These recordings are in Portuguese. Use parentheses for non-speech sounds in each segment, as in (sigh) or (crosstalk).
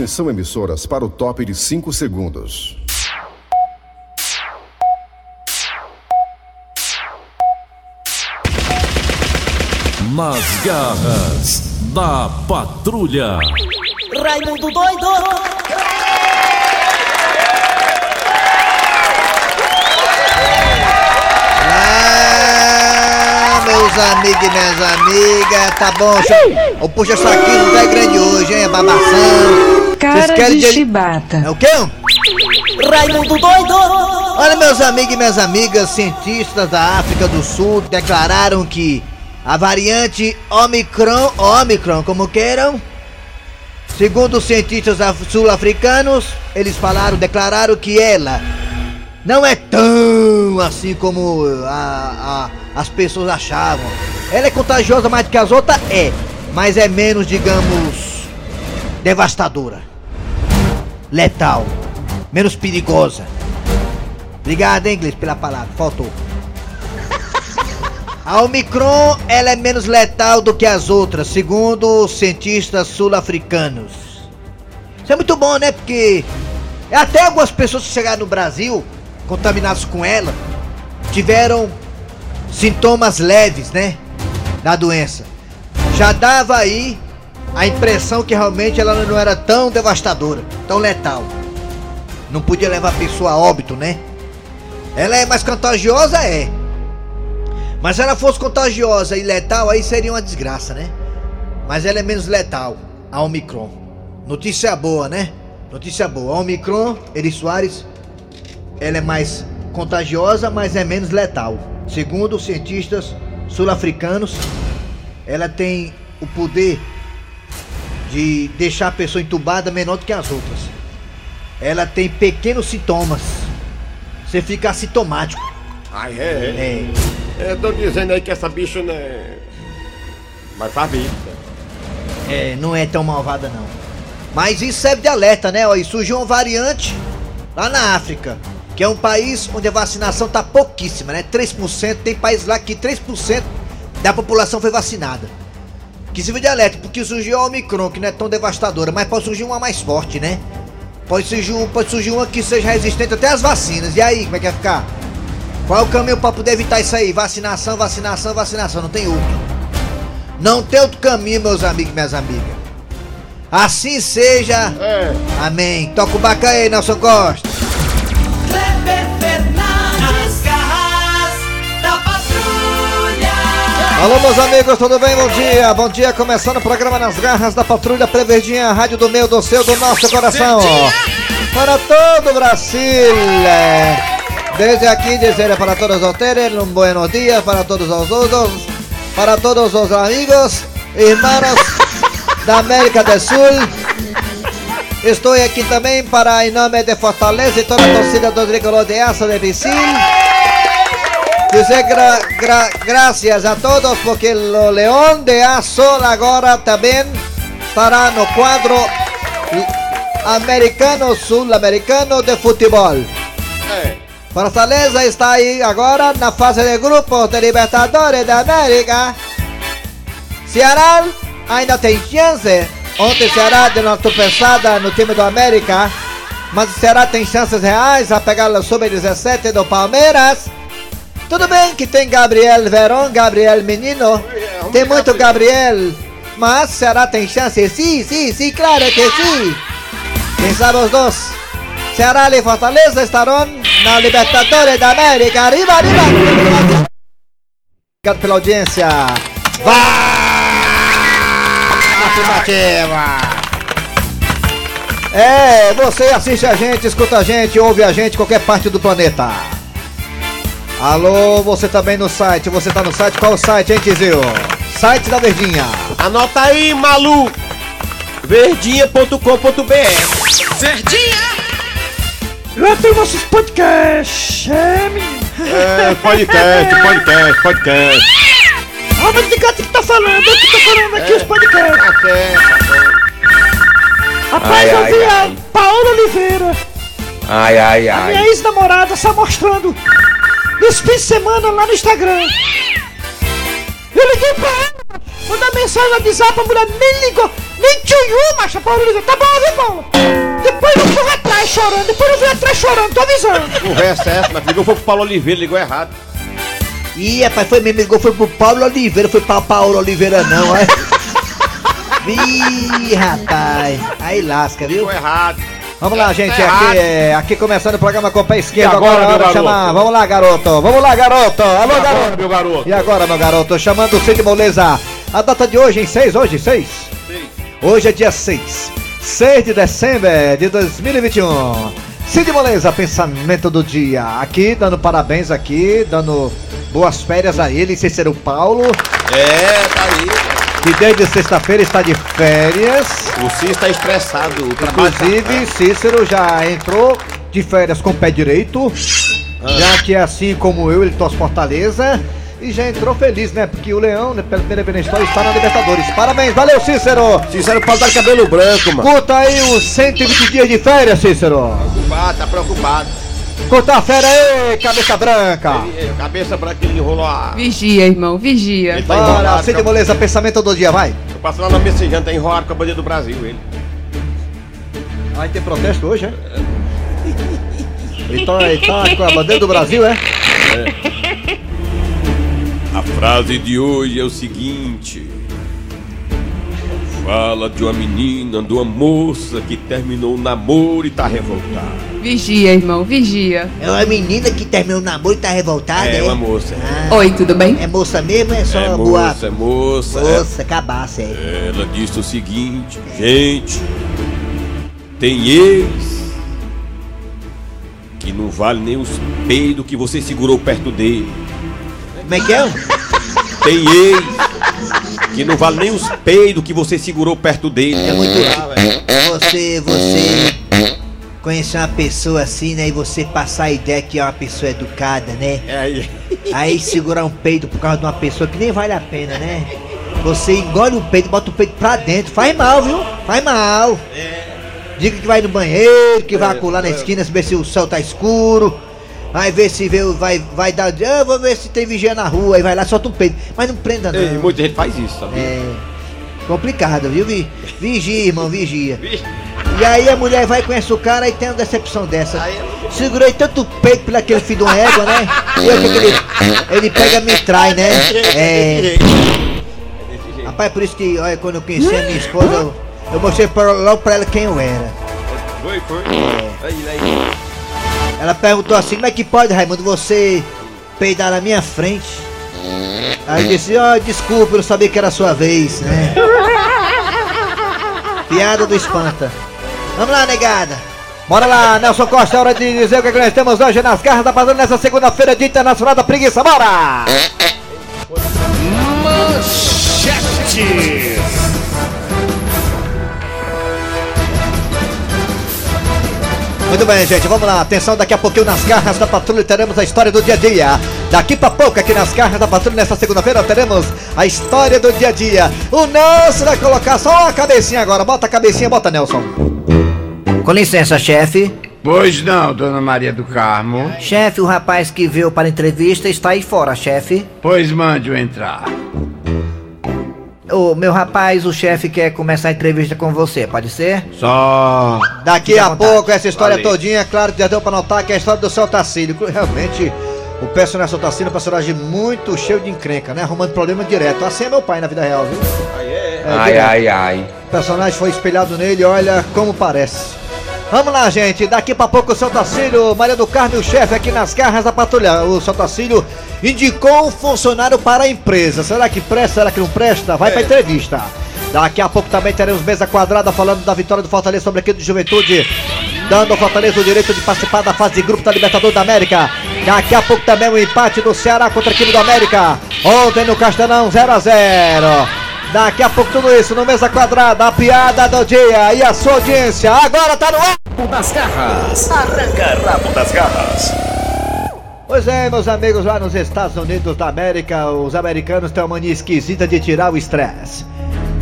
Atenção, emissoras, para o top de 5 segundos. Nas garras da patrulha. Raimundo doido! Ah, meus amigos e minhas amigas, tá bom? O puxa saquinho não tá grande hoje, hein? É babação. Cara de de- chibata. É o quê? Raimundo doido! Olha, meus amigos e minhas amigas, cientistas da África do Sul declararam que a variante Omicron, Omicron, como queiram, segundo os cientistas af- sul-africanos, eles falaram, declararam que ela não é tão assim como a- a- as pessoas achavam. Ela é contagiosa mais do que as outras? É, mas é menos, digamos, devastadora, letal, menos perigosa. Obrigado, hein, inglês, pela palavra. Faltou. (laughs) A Omicron, ela é menos letal do que as outras, segundo cientistas sul-africanos. Isso é muito bom, né? Porque até algumas pessoas que chegaram no Brasil, contaminadas com ela, tiveram sintomas leves, né? Da doença. Já dava aí a impressão que realmente ela não era tão devastadora, tão letal. Não podia levar a pessoa a óbito, né? Ela é mais contagiosa, é. Mas se ela fosse contagiosa e letal, aí seria uma desgraça, né? Mas ela é menos letal, a Omicron. Notícia boa, né? Notícia boa. A Omicron, Eri Soares, ela é mais contagiosa, mas é menos letal. Segundo os cientistas sul-africanos, ela tem o poder de deixar a pessoa entubada menor do que as outras. Ela tem pequenos sintomas. Você fica assintomático. Ah, é? É, Eu tô dizendo aí que essa bicha não é. Mas faz bicho. é, não é tão malvada não. Mas isso serve de alerta, né? Ó, e surgiu uma variante lá na África, que é um país onde a vacinação tá pouquíssima, né? 3%, tem países lá que 3% da população foi vacinada. Que sirva de alerta, porque surgiu a Omicron, que não é tão devastadora, mas pode surgir uma mais forte, né? Pode surgir, um, pode surgir uma que seja resistente até às vacinas. E aí, como é que vai ficar? Qual é o caminho para poder evitar isso aí? Vacinação, vacinação, vacinação. Não tem outro. Não tem outro caminho, meus amigos e minhas amigas. Assim seja. É. Amém. Toca o baca aí, Nelson Costa. Alô, meus amigos, tudo bem? Bom dia. Bom dia, começando o programa Nas Garras da Patrulha Preverdinha, rádio do meu, do seu, do nosso coração. Para todo o Brasil. Desde aqui dizer para todos ustedes um buenos dias para todos os outros, para todos os amigos, irmãos (laughs) da América do Sul. Estou aqui também para, em nome de Fortaleza e toda a torcida do Tricolor de Aço de Vicil. Dizer gra, gra, graças a todos porque o León de Azul agora também estará no quadro americano sul-americano de futebol. É. Fortaleza está aí agora na fase de grupos de Libertadores da América. Ceará ainda tem chance. Ontem Ceará deu uma tropeçada no time do América. Mas o Ceará tem chances reais a pegar o sub-17 do Palmeiras. Tudo bem que tem Gabriel Verón, Gabriel Menino. Tem muito Gabriel. Mas Ceará tem chance. Sim, sim, sim, claro que sim. Quem sabe os dois. Ceará e Fortaleza estarão na Libertadores da América. Arriba, arriba. Obrigado pela audiência. Vai! Afirmativa! É, você assiste a gente, escuta a gente, ouve a gente qualquer parte do planeta. Alô, você também no site. Você tá no site? Qual o site, hein, Tizio? Site da Verdinha. Anota aí, malu! Verdinha.com.br Lá tem nossos podcasts. É, menino. É, podcast, podcast, podcast. Ah, mas de gato que tá falando, eu que tô falando aqui os podcasts. Tá certo. Rapaz, Ai, eu ai, vi ai. a Paola Oliveira, Ai, ai, minha ai. ex-namorada, só mostrando nesse fim de semana lá no Instagram. Eu liguei pra ela, mandei mensagem no WhatsApp, a mulher nem ligou, Nem tio, macho, Paulo Oliveira. Tá bom, viu, Paulo? Depois eu corro atrás chorando, depois eu vou atrás chorando, tô avisando. Conversa é essa, mas ligou foi pro Paulo Oliveira, ligou errado. Ih, rapaz, foi mesmo, ligou, foi pro Paulo Oliveira, foi pra Paulo Oliveira não, é? (laughs) Ih, rapaz, aí lasca, viu? Ligou errado. Vamos lá, gente, Tá errado. aqui, é, aqui começando o programa com o pé esquerdo, E agora, agora meu chamar, vamos lá, garoto, vamos lá, garoto, alô, Agora, garoto. meu garoto. E agora, meu garoto, chamando o Cid Moleza, a data de hoje, em 6, hoje, 6? Hoje é dia 6, 6 de dezembro de 2021. Cid Moleza, pensamento do dia, aqui, dando parabéns aqui, dando boas férias a ele, Cícero Paulo, É, tá aí. Que desde sexta-feira está de férias. O Cis tá estressado. Tá- Inclusive, Cícero já entrou de férias com o pé direito, já que assim como eu, ele torce Fortaleza. E já entrou feliz, né? Porque o Leão, né, pela primeira vez na história, está na Libertadores. Parabéns, valeu, Cícero! Sincero, Paulo tá de cabelo branco, mano. Curta aí os 120 dias de férias, Cícero! Preocupado, tá preocupado. Curta a fera aí, cabeça branca! Ele- Cabeça branca, ele enrolou a. Vigia, irmão, vigia. Ele tá Bora, com a- Moleza, pensamento do dia, vai! Tô passando lá na messejana, tá enrolado com a bandeira do Brasil, ele. Vai ter protesto hoje, é? Ele tá com a bandeira do Brasil, é? A frase de hoje é o seguinte: Fala de uma menina, de uma moça que terminou o namoro e tá revoltada. Vigia, irmão, vigia. É uma menina que terminou o namoro e tá revoltada, É uma moça. Ah, Oi, tudo bem? é moça mesmo ou é só É boato? moça, é moça. é- Moça, cabaça, é. Ela disse o seguinte: Gente, tem ex que não vale nem os peidos que você segurou perto dele. Como é que é? Tem ex que não vale nem os peidos que você segurou perto dele. É muito Você, você conhecer uma pessoa assim, né? E você passar a ideia que é uma pessoa educada, né? É aí. Aí segurar um peido por causa de uma pessoa que nem vale a pena, né? Você engole o peito, bota o peito pra dentro. Faz mal, viu? Faz mal. Diga que vai no banheiro, que vai acular na esquina, ver se o céu tá escuro. Vai ver se vê, vai, vai dar. Ah, vou ver se tem vigia na rua. Aí vai lá, solta um peito. Mas não prenda, não. Ei, muita gente faz isso, sabe? É complicado, viu? Vi- Vigia, irmão, vigia. E aí a mulher vai conhece o cara e tem uma decepção dessa. Segurei tanto peito pelo aquele filho de uma égua, né? E ele, ele pega e me trai, né? É. Rapaz, por isso que, olha, quando eu conheci a minha esposa, eu, eu mostrei pra, logo pra ela quem eu era. Foi, foi. Aí, aí. Ela perguntou assim, como é que pode, Raimundo, você peidar na minha frente? Aí eu disse, ó, desculpa, eu não sabia que era a sua vez, né? (laughs) Piada do espanta. Vamos lá, negada. Bora lá, Nelson Costa, é hora de dizer o que, é que nós temos hoje nas garras da Padrão nessa segunda-feira de Internacional da Preguiça. Bora! Muito bem, gente, vamos lá. Atenção, daqui a pouquinho nas garras da patrulha teremos a história do dia a dia. Daqui pra pouco, aqui nas garras da patrulha, nesta segunda-feira, teremos a história do dia a dia. O Nelson vai colocar só a cabecinha agora. Bota a cabecinha, bota, Nelson. Com licença, chefe. Pois não, dona Maria do Carmo. Chefe, o rapaz que veio para a entrevista está aí fora, chefe. Pois mande-o entrar. Ô, meu rapaz, o chefe quer começar a entrevista com você, pode ser? Só. Daqui Fique a pouco, essa história Valeu. todinha, claro que já deu pra notar que é a história do seu Tacílio. Realmente, o personagem do Tacílio é um personagem muito cheio de encrenca, né? Arrumando problema direto. Assim é meu pai na vida real, viu? É, Ai, direto. ai, ai. O personagem foi espelhado nele, olha como parece. Vamos lá, gente. Daqui pra pouco o seu Tacílio, Maria do Carmo o chefe aqui nas garras da patrulha. O seu Tacílio indicou um funcionário para a empresa. Será que presta? Será que não presta? Vai pra entrevista. Daqui a pouco também teremos mesa quadrada falando da vitória do Fortaleza sobre a equipe de juventude. Dando ao Fortaleza o direito de participar da fase de grupo da Libertadores da América. Daqui a pouco também o empate do Ceará contra a equipe do América. Ontem no Castelão 0 a 0 Daqui a pouco tudo isso no Mesa Quadrada, a piada do dia e a sua audiência. Agora tá no ar! Das garras. Arranca rabo das garras. Pois é, meus amigos, lá nos Estados Unidos da América, os americanos têm uma mania esquisita de tirar o estresse.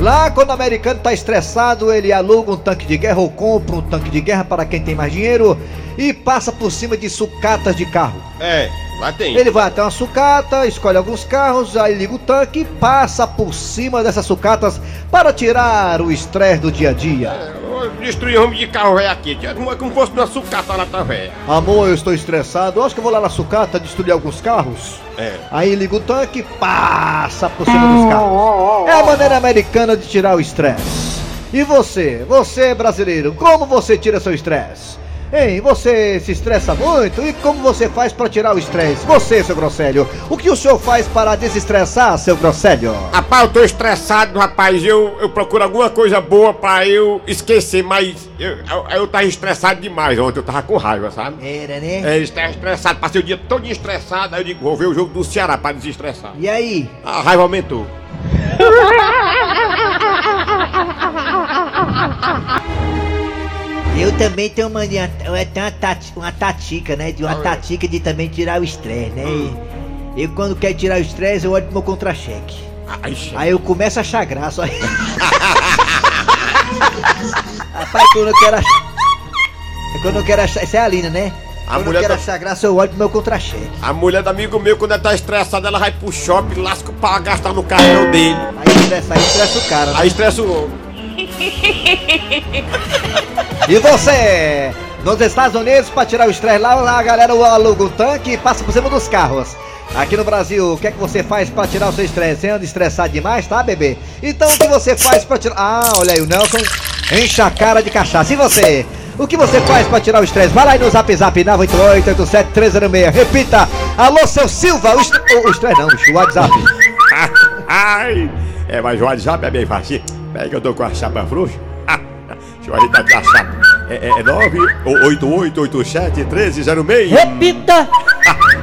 Lá quando o americano tá estressado, ele aluga um tanque de guerra ou compra um tanque de guerra para quem tem mais dinheiro e passa por cima de sucatas de carro. É, lá tem. Ele vai até uma sucata, escolhe alguns carros, aí liga o tanque e passa por cima dessas sucatas para tirar o estresse do dia a dia. Eu destruí o homem de carro velho aqui. tia. Como, como fosse uma sucata lá tá velha. Amor, eu estou estressado, acho que eu vou lá na sucata destruir alguns carros. É. Aí liga o tanque, passa por cima dos carros. É a maneira americana de tirar o estresse. E você, você brasileiro, como você tira seu estresse? Hein, você se estressa muito? E como você faz para tirar o estresse? Você, seu grosselho, o que o senhor faz para desestressar, seu grosselho? Rapaz, eu tô estressado, rapaz. Eu, eu procuro alguma coisa boa pra eu esquecer, mas eu, eu, eu tava estressado demais ontem. Eu tava com raiva, sabe? Era, né? É, estava estressado. Passei o dia todo estressado. Aí eu digo, vou ver o jogo do Ceará pra desestressar. E aí? A raiva aumentou. (laughs) Eu também tenho uma, mania- eu tenho uma, tati- uma tatica, né? De uma tatica de também tirar o estresse, né? Eu quando quero tirar o estresse, eu olho pro meu contra-cheque. Aí eu começo a achar graça. Aí... Rapaz, quando eu quero achar. Quando eu quero achar. Isso é a Lina, né? A quando eu mulher quero tá- achar graça, eu olho pro meu contra-cheque. A mulher do amigo meu, quando ela tá estressada, ela vai pro shopping, lasca o pau a gastar no cartão dele. Aí estressa, aí estressa o cara. Né? Aí estressa o homem. (laughs) E você? Nos Estados Unidos, pra tirar o estresse lá, a galera aluga um tanque e passa por cima dos carros. Aqui no Brasil, o que é que você faz pra tirar o seu estresse? Você anda estressado demais, tá, bebê? Então o que você faz pra tirar. Ah, olha aí, o Nelson enche a cara de cachaça. E você? O que você faz pra tirar o estresse? Vai lá no zap zap 988-87306. Repita! Alô, seu Silva! O estresse não, o WhatsApp. (laughs) Ai! É, mas o WhatsApp é bem fácil. Peraí que eu tô com a chapa frouxa. Deixa eu ajeitar aqui a chapa. É, é, é 98887-1306. Repita,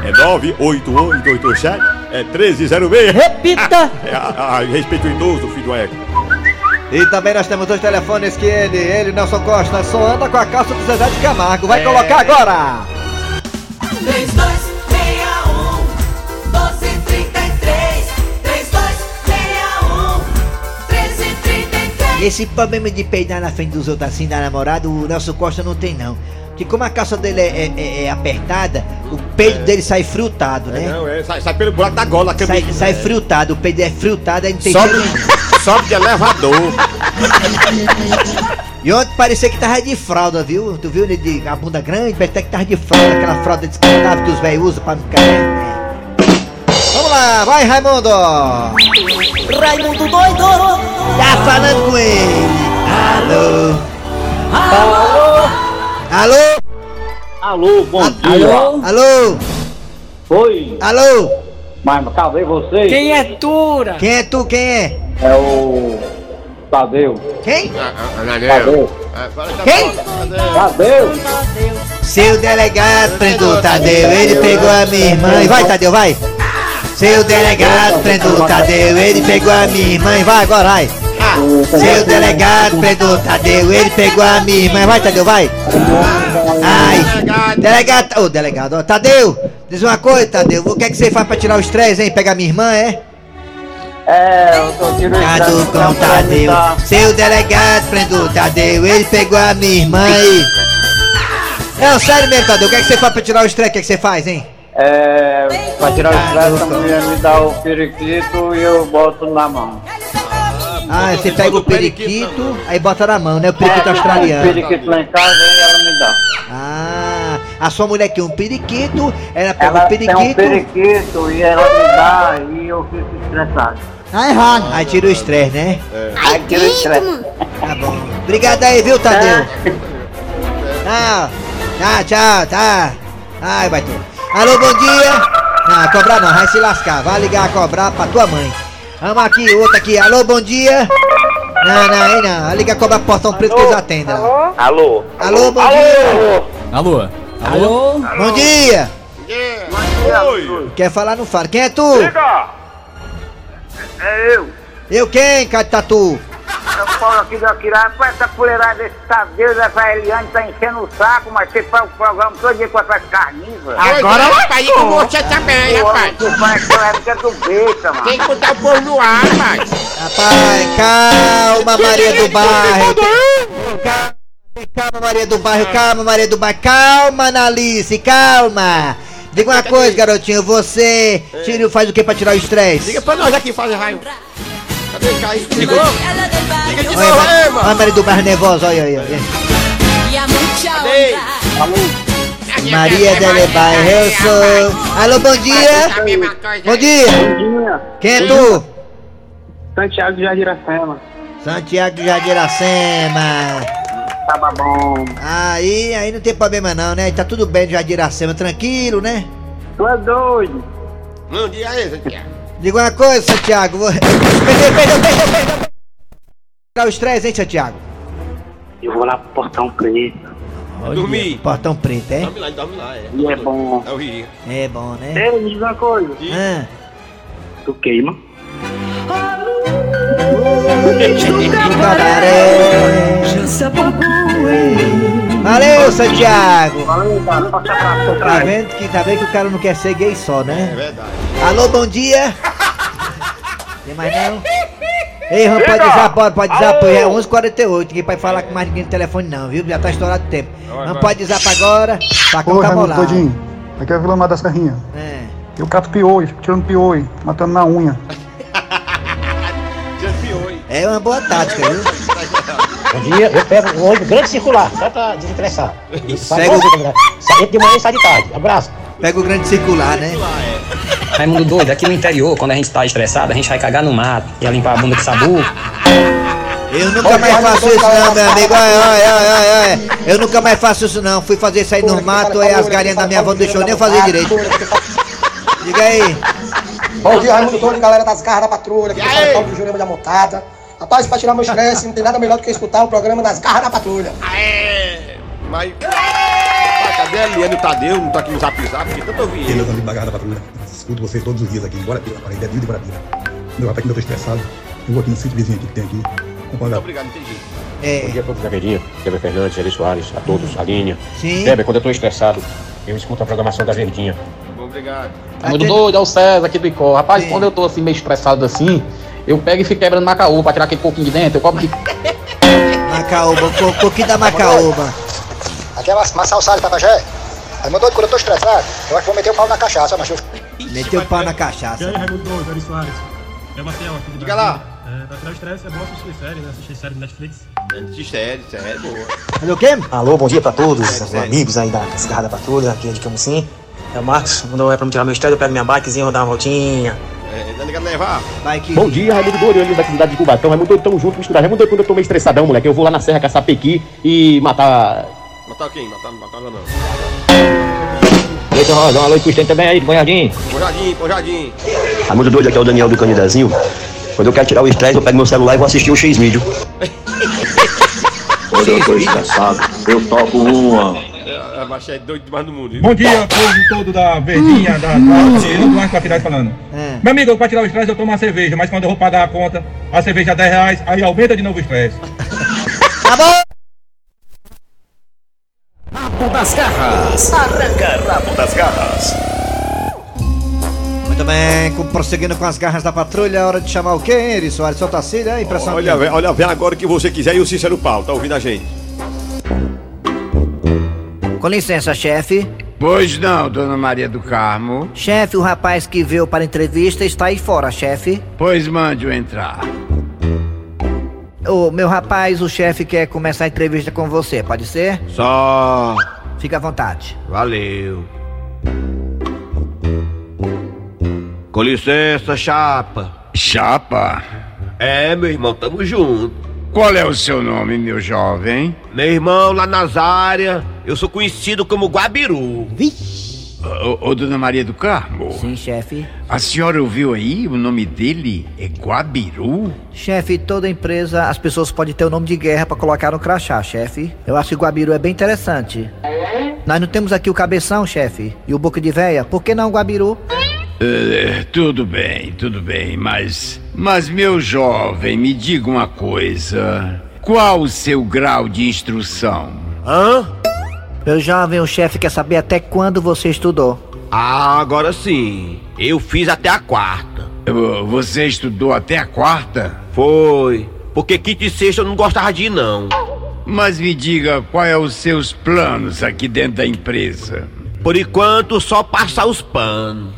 É 98887 é 1306. repita. (laughs) É, a, a, respeito o idoso, filho do Eco. E também nós temos dois telefones que ele, ele, Nelson Costa, só anda com a calça do Zezé de Camargo. Vai colocar agora! 3261 esse problema de peidar na frente dos outros assim, da namorada, o Nelson Costa não tem não. Porque como a calça dele é, é- é- é apertada, o peido dele sai frutado, né? Não, é, sai, sai pelo buraco da gola. que Sai, sai é. frutado, o peido é frutado, aí não tem Sobe, cheiro sobe de elevador. E ontem parecia que tava de fralda, viu? Tu viu ele de a bunda grande? Parece que tava de fralda, aquela fralda descartável que os velhos usam pra não ficar. Vai Raimundo! Raimundo doido. Tá falando com ele! Alô! Alô! Alô, bom A- dia. Alô! Oi, Alô! mas cadê você? Quem é Tura? Quem é tu? Quem é? É o Tadeu. Quem? Ah, ah. Tadeu. Ah, tá Quem? Tadeu. Seu delegado prendeu o Tadeu, ele pegou a minha irmã. Vai, Tadeu, vai! Seu delegado prendeu o Tadeu, ele pegou a minha irmã. e Vai agora, vai! Seu delegado prendeu o Tadeu, ele pegou a minha irmã. Vai, Tadeu, vai! Ai! Delegado, ô delegado, ó, Tadeu! Diz uma coisa, Tadeu, o que é que você faz pra tirar o estresse, hein? Pegar minha irmã, é? É, eu tô tirando Cadu com o Tadeu. Seu delegado prendeu o Tadeu, ele pegou a minha irmã e. Não, sério mesmo, Tadeu, o que é que você faz pra tirar o estresse? O que é que você faz, hein? É, pra tirar o estresse, a mulher me dá o periquito e eu boto na mão. Ah, você pega o periquito, aí bota na mão, né? O periquito É, australiano. O periquito lá em casa e ela me dá. Ah, a sua mulher quer um periquito, ela pega Ela o tem um periquito, periquito e ela me dá e eu fico estressado. tá errado. Aí tira o estresse, né? Aí tira o estresse. Tá bom. Obrigado aí, viu, Tadeu? (laughs) Ah, tá, tchau, tá. Ai, vai ter. Alô, bom dia. Não, cobrar não, vai se lascar. Vai ligar a cobrar pra tua mãe. Vamos aqui, outro aqui. Alô, bom dia. Não, não, aí não. Vai ligar a cobrar pro portão preto que eles atendem. lá. Alô? Alô, bom dia. Alô? Alô? Bom dia. Oi. Quer falar, não fala. Quem é tu? É eu. Eu quem, Catatu? Falo aqui do Aquirá, rapaz, essa fuleirada desse Tadeu da Eliane tá enchendo o saco, mas você faz o programa todo dia com essas carnívoras. Agora vai pra ir com você também, rapaz. Tu faz aquela época do besta, mano. Tem que botar o povo no ar, rapaz. Rapaz, calma, Maria do Bairro. Calma, calma, Maria do Bairro, calma, Maria do Bairro, calma, Analice, calma. Diga uma coisa, garotinho, você tira, faz o que pra tirar o estresse? Liga pra nós aqui, faz raio. Cadê o Caio? Ligou? Liga de novo aí, olha a mano. Maria do Bairro nervosa, olha aí, olha. Cadê? Maria eu sou. Alô, bom dia. Bom dia. Quem é tu? Santiago de Jardiracema. Santiago de Jardiracema. Tava bom. Aí, aí não tem problema não, né? Tá tudo bem de Jardiracema, tranquilo, né? Tu é doido. Bom dia aí, Santiago. Diga uma coisa, Santiago. Vou... Perdeu, perdeu, perdeu, perdeu. Tirar o estresse, hein, Santiago? Eu vou lá pro Portão Preto. Olha, Dormir. Portão preto, é? Dorme lá, dorme lá, é. E é bom. É o Rio. É bom, né? Ei, me diz uma coisa. Ah. Tu queima? Cabaré. Valeu, Santiago. Valeu, cara. Tá vendo que, tá vendo que o cara não quer ser gay só, É né? verdade. Alô, bom dia. (laughs) Tem mais não? Ei, Ram, pode dizer, pode, pode pô, é 11h48, ninguém pode falar com mais ninguém no telefone não, viu? Já tá estourado o tempo. Não pode pra agora, facão Ô, tá molado. Todinho, aqui é a Vila Mar da Serrinha. É. Eu cato fico tirando piolho, matando na unha. (laughs) É uma boa tática, viu? (laughs) Bom dia, eu pego o ônibus grande circular, só pra desestressar. Sai Pega o-. Sai de manhã e sai de tarde. Abraço. Pega o grande circular, né? Raimundo doido, aqui no interior, quando a gente tá estressado, a gente vai cagar no mato, ia limpar a bunda com sabu. Eu nunca mais faço isso não, meu amigo. Olha, olha, olha. Eu nunca mais faço isso não. Fui fazer isso aí no mato, aí as galinhas da minha avó não deixou nem eu fazer direito. Diga aí. Bom dia, Raimundo Doido, galera das garras da patrulha, que fala de Jurema da Montada. Rapaz, pra tirar meu estresse, não tem nada melhor do que escutar o programa das garras da patrulha. Mas. Ah, cadê a Eliane e Tadeu? Não tá aqui no zap zap, porque tanto eu vi. Meus amigos da Garra da Patrulha, escuto vocês todos os dias aqui, em Guarapira, na parede, é de Guarapira. Meu rapaz, quando eu tô estressado, eu vou aqui no sítio vizinho aqui que tem aqui. Muito obrigado, entendi. É. Bom dia a Verdinha, Kleber Fernandes, Eli Soares, a todos, a linha. Sim. Kleber, quando eu tô estressado, eu escuto a programação da Verdinha. Obrigado. Muito doido, é o César aqui do Icó. Rapaz, quando eu tô assim meio estressado assim, eu pego e fico quebrando macaú pra tirar aquele pouquinho de dentro. Eu cobro de. (laughs) Macaúba, co coquinho da Macaúba. Aqui é Marcel Salles, Tapajé. Raimundo Doido, quando eu tô estressado, eu acho que vou meter o pau na cachaça, mas eu... Meteu o pau na cachaça. Raimundo Doido, Ari Soares. É aqui do Diga lá. É, pra tirar o estresse é bom assistir série, né? Assistir série do Netflix. Assistir série, série, boa. Fazer o quê? Alô, bom dia pra todos, os amigos aí da das garras da patrulha, aqui é de Camusim. É o Marcos, quando é pra me tirar meu estresse, eu pego minha bikezinha, vou dar uma voltinha. É, tá ligado levar? Vai que. Bom dia, Raimundo Doido, eu da cidade de Cubatão. Raimundo Doido, tamo junto, misturado. Raimundo Doido, quando eu tô meio estressadão, moleque, eu vou lá na serra caçar pequi e matar... Matar quem? Matar, matar não. Eita, Rosa, uma noite pro Estênio também aí, do Banhadinho. Pojadinho, pojadinho. Raimundo doido, aqui é o Daniel do Canidezinho. Quando eu quero tirar o estresse, eu pego meu celular e vou assistir o X-Vídeo. (laughs) Quando eu tô estressado, eu toco uma. É, a Baixé é doido demais do mundo. viu? Bom dia, povo todo da Verdinha, da Não do Anjo Laterais falando. É. Meu amigo, pra tirar o estresse eu tomo uma cerveja, mas quando eu vou pagar a conta, a cerveja é 10 reais, aí aumenta de novo o estresse. (laughs) Tá bom? Rabo das garras. Arranca rabo das garras. Muito bem, com- prosseguindo com as garras da patrulha, é hora de chamar o quê, hein, Eri Soares? Solta a Cília, impressão Olha, minha. olha, vem agora o que você quiser e o Cícero Paulo, tá ouvindo a gente? Com licença, chefe. Pois não, dona Maria do Carmo. Chefe, o rapaz que veio para a entrevista está aí fora, chefe. Pois mande-o entrar. Ô, meu rapaz, o chefe quer começar a entrevista com você, pode ser? Só. Fica à vontade. Valeu. Com licença, chapa. Chapa? É, meu irmão, tamo junto. Qual é o seu nome, meu jovem? Meu irmão, lá nas áreas, eu sou conhecido como Guabiru. Ô, ô, dona Maria do Carmo. Sim, chefe. A senhora ouviu aí? O nome dele é Guabiru? Chefe, toda empresa, as pessoas podem ter o nome de guerra para colocar no crachá, chefe. Eu acho que o Guabiru é bem interessante. Nós não temos aqui o cabeção, chefe, e o boca de véia. Por que não Guabiru? É, tudo bem, tudo bem, mas. Mas, meu jovem, me diga uma coisa. Qual o seu grau de instrução? Hã? Meu jovem, o chefe quer saber até quando você estudou. Ah, agora sim. Eu fiz até a quarta. Ô, Você estudou até a quarta? Foi. Porque quinta e sexta eu não gostava de ir, não. Mas me diga, qual é os seus planos aqui dentro da empresa? Por enquanto, só passar os panos.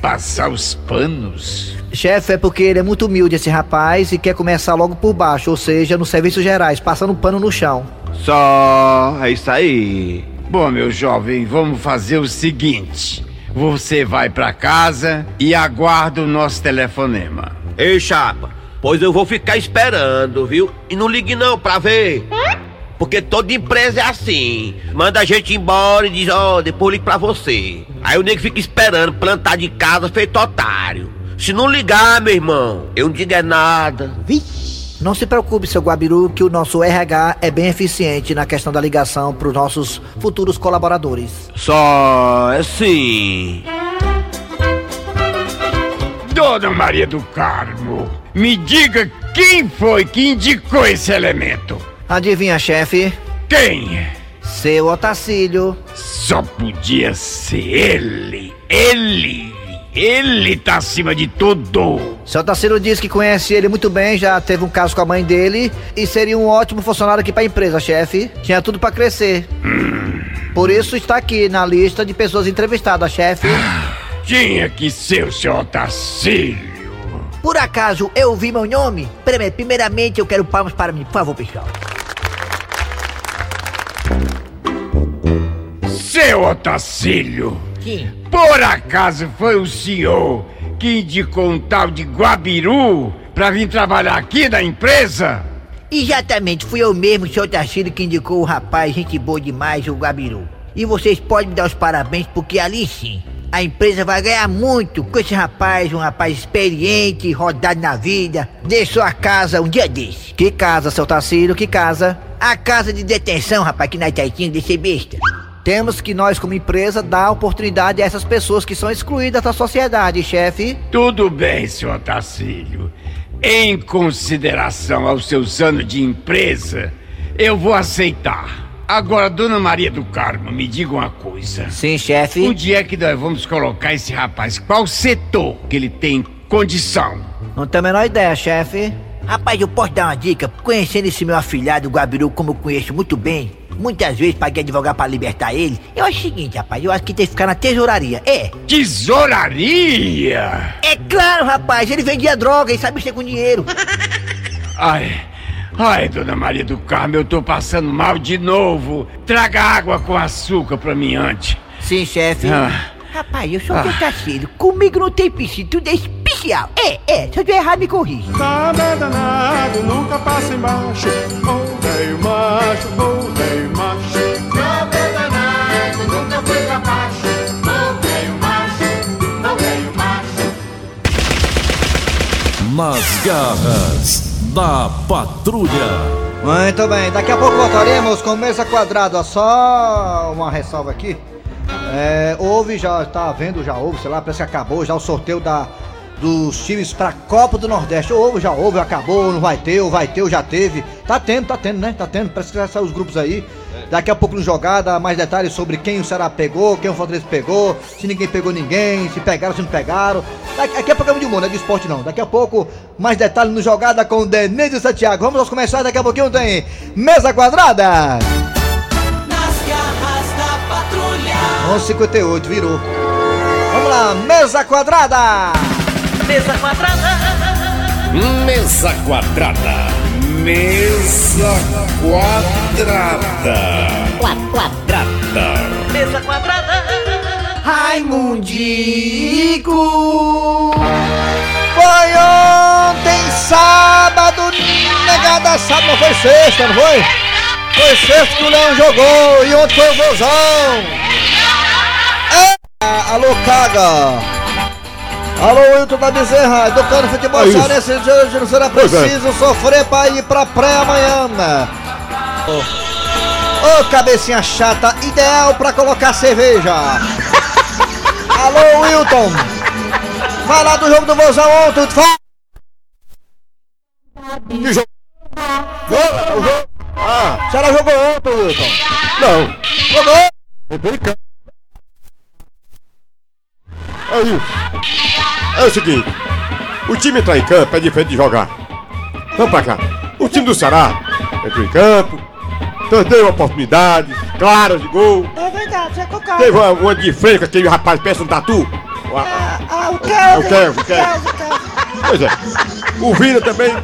Passar os panos? Chefe, é porque ele é muito humilde esse rapaz e quer começar logo por baixo, ou seja, nos serviços gerais, passando pano no chão. Só. É isso aí. Bom, meu jovem, vamos fazer o seguinte. Você vai pra casa e aguarda o nosso telefonema. Ei, chapa, pois eu vou ficar esperando, viu? E não ligue não pra ver. Porque toda empresa é assim. Manda a gente embora e diz, ó, depois ligo pra você. Aí o nego fica esperando, plantar de casa feito otário. Se não ligar, meu irmão, eu não digo é nada. Não se preocupe, seu Guabiru, que o nosso RH é bem eficiente na questão da ligação para os nossos futuros colaboradores. Só assim. Dona Maria do Carmo, me diga quem foi que indicou esse elemento? Adivinha, chefe? Quem? Seu Otacílio. Só podia ser ele. Ele. Ele tá acima de tudo. Seu Otacílio disse que conhece ele muito bem, já teve um caso com a mãe dele e seria um ótimo funcionário aqui para a empresa, chefe. Tinha tudo para crescer. Por isso está aqui na lista de pessoas entrevistadas, chefe. Tinha que ser o seu Otacílio. Por acaso eu ouvi meu nome? Prime- Primeiramente eu quero palmas para mim, por favor, pessoal. Seu Otacílio. Sim. Por acaso foi o senhor que indicou um tal de Guabiru pra vir trabalhar aqui na empresa? Exatamente, fui eu mesmo, seu Otacílio, que indicou o rapaz, gente boa demais, o Gabiru. E vocês podem me dar os parabéns, porque ali sim, a empresa vai ganhar muito com esse rapaz, um rapaz experiente, rodado na vida, deixou a casa um dia desse. Que casa, seu Tacílio, que casa? A casa de detenção, rapaz, que nós tá tinha de ser besta. Temos que nós, como empresa, dar oportunidade a essas pessoas que são excluídas da sociedade, chefe. Tudo bem, senhor Tacílio. Em consideração aos seus anos de empresa, eu vou aceitar. Agora, dona Maria do Carmo, me diga uma coisa. Sim, chefe. Onde é que nós vamos colocar esse rapaz? Qual setor que ele tem condição? Não tenho a menor ideia, chefe. Rapaz, eu posso dar uma dica? Conhecendo esse meu afilhado, o Gabiru, como eu conheço muito bem, muitas vezes paguei advogado pra libertar ele. Eu acho o seguinte, rapaz, eu acho que tem que ficar na tesouraria. É. Tesouraria? É claro, rapaz, ele vendia droga e sabe mexer com dinheiro. Ai, ai, dona Maria do Carmo, eu tô passando mal de novo. Traga água com açúcar pra mim antes. Sim, chefe. Ah. Rapaz, eu sou Ah. teu. Comigo não tem piscina, tudo é especial. É, é, se eu tiver errado, me corrija. Nada danado, nunca passa embaixo. Ô velho macho, ô velho macho. Nada danado, nunca foi pra baixo. Ô velho macho, ô velho macho. Nas garras da patrulha. Muito bem, daqui a pouco voltaremos com mesa quadrada. Só uma ressalva aqui. É, houve, já tá vendo, já houve, sei lá, parece que acabou já o sorteio da, dos times pra Copa do Nordeste. Houve, já houve, acabou, não vai ter, ou vai ter, ou já teve. Tá tendo, tá tendo, né? Tá tendo, parece que já saiu os grupos aí. Daqui a pouco no jogada, mais detalhes sobre quem o Ceará pegou, quem o Fortaleza pegou, se ninguém pegou ninguém, se pegaram, se não pegaram. Daqui, aqui é programa de humor, não é de esporte não. Daqui a pouco, mais detalhes no jogada com Denise Santiago. Vamos aos comerciais, daqui a pouquinho tem Mesa Quadrada. Nas garras da patrulha. 1158, virou. Vamos lá, Mesa Quadrada. Mesa quadrada. Mesa quadrada. Mesa quadrada. Quadrada. Mesa quadrada. Raimundico. Foi ontem, sábado, negada sábado, foi sexta, não foi? Foi sexta que o Leão jogou e ontem foi o Gozão. É. Alô, Caga. Alô, Wilton da Bezerra, do Cano Futebol É. Cearense, hoje não será é. preciso sofrer pra ir pra pré amanhã. Ô, cabecinha chata, ideal pra colocar cerveja. (laughs) Alô, Wilton. Falar do jogo do Vozão ontem, tu fala. Que jogo? O jogo. Ah, A senhora jogou ontem, Wilton. não. Jogou. É bem ca- É isso. É o seguinte, o time entrar em campo é diferente de jogar. Vamos pra cá. O time do Ceará entrou em campo, perdeu oportunidades, claras de gol. É verdade, é concordo. Teve uma, uma de frente com aquele rapaz parece um tatu. O- Ah, ah, o É Kelvin. o Kelvin, o Kelvin. Kelvin. Pois é. O Vina também,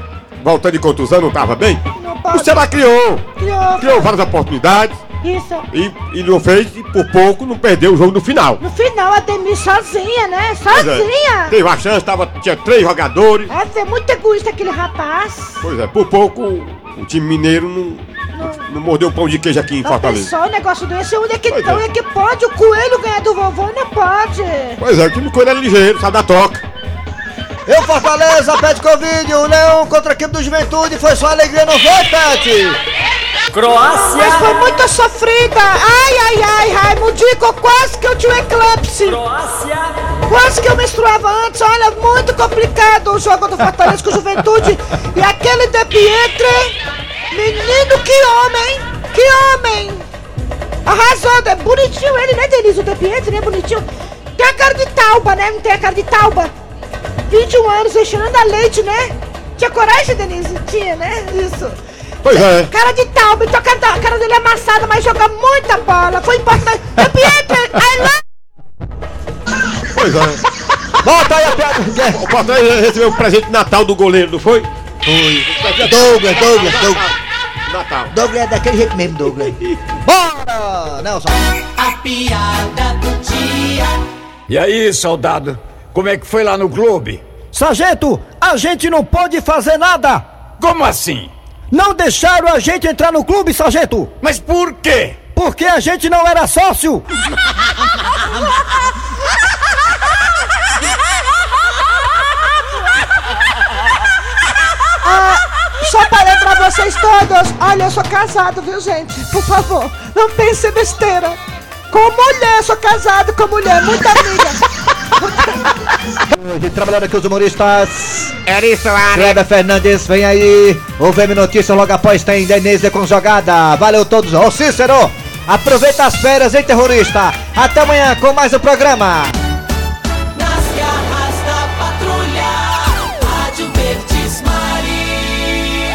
voltando de contusão, não tava bem. Não O. Ceará criou. Criou. Criou várias oportunidades Isso. e, e não fez, e por pouco não perdeu o jogo no final. No final, a Demi sozinha, né? É. Sozinha. Teve a chance, tava, tinha três jogadores. Ah, é muito egoísta aquele rapaz. Pois é, por pouco o time mineiro não, não mordeu o pão de queijo aqui em Não Fortaleza. pensou um negócio desse? Onde é que, Pois é. onde é que pode o coelho ganhar do vovô? Não pode. Pois é, o time coelho é ligeiro, sabe da toca. Eu, Fortaleza, Pet Covid, o Leão contra a equipe do Juventude, foi só alegria, não foi, Pet? Mas foi muito sofrida. Ai, ai, ai, Raimundico, quase que eu tinha um eclipse. Quase que eu menstruava antes. Olha, muito complicado o jogo do Fortaleza com Juventude. E aquele De Pietre, menino, que homem, que homem. Arrasou, é bonitinho ele, né, Denise? O De Pietre, né, bonitinho. Tem a cara de tauba, né? Não tem a cara de tauba. 21 anos, cheirando a leite, né? Tinha coragem, Denise? Tinha, né? Isso. Pois é. Cara de talba, a cara, da- a cara dele é amassada, mas joga muita bola. Foi importante. De Pietre, I love Pois é. Bota aí a piada. O Fortaleza recebeu o presente de Natal do goleiro, não foi? Foi. Douglas, Douglas, Douglas. Natal. Douglas é daquele jeito mesmo, Douglas. Bora! Nelson. A piada do dia. E aí, soldado? Como é que foi lá no clube? Sargento, a gente não pode fazer nada! Como assim? Não deixaram a gente entrar no clube, sargento! Mas por quê? Porque a gente não era sócio! Ah, só para lembrar vocês todos, olha, eu sou casado, viu, gente? Por favor, não pense besteira. Com mulher, sou casado com mulher, muita amiga. Hoje (laughs) trabalhando aqui os humoristas. Eri Soares. Kleber Fernandes, vem aí. O VM Notícias logo após tem Denise com jogada. Valeu todos. Ô Cícero, aproveita as férias, hein, terrorista? Até amanhã com mais um programa.